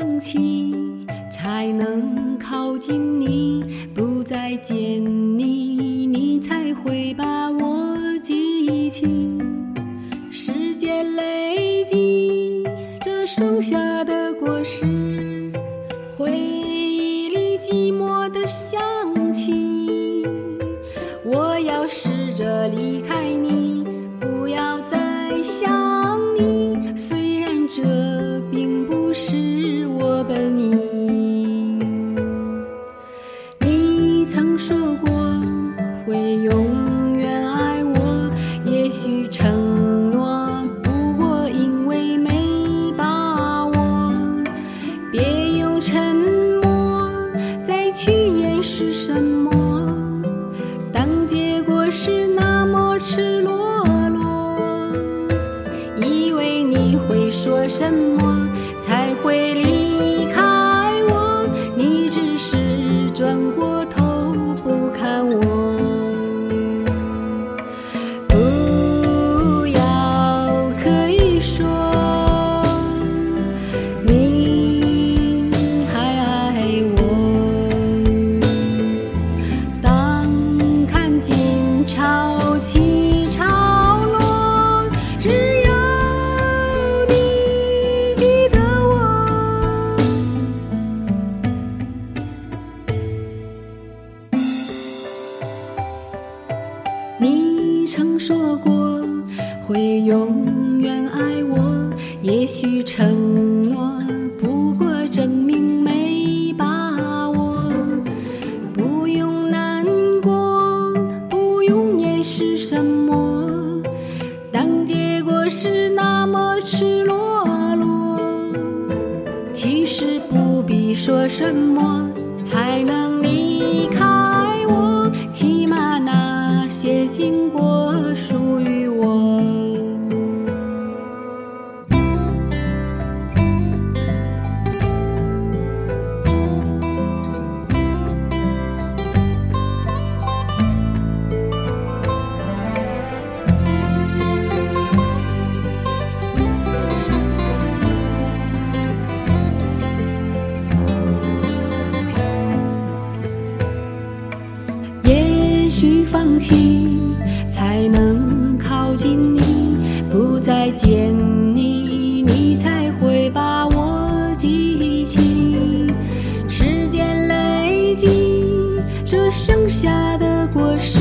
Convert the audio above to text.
放弃，才能靠近你，不再见你，你才会把我记起。时间累积，这剩下的果实，回忆里寂寞的香气。我要试着离开你，说过会永远爱我，也许承诺不过因为没把握。别用沉默再去掩饰什么，当结果是那么赤裸裸，以为你会说什么才会离曾说过会永远爱我，也许承诺不过证明没把握。不用难过，不用掩饰什么，当结果是那么赤裸裸。其实不必说什么才能离开需放弃才能靠近你，不再见你，你才会把我记起。时间累积，这剩下的果实，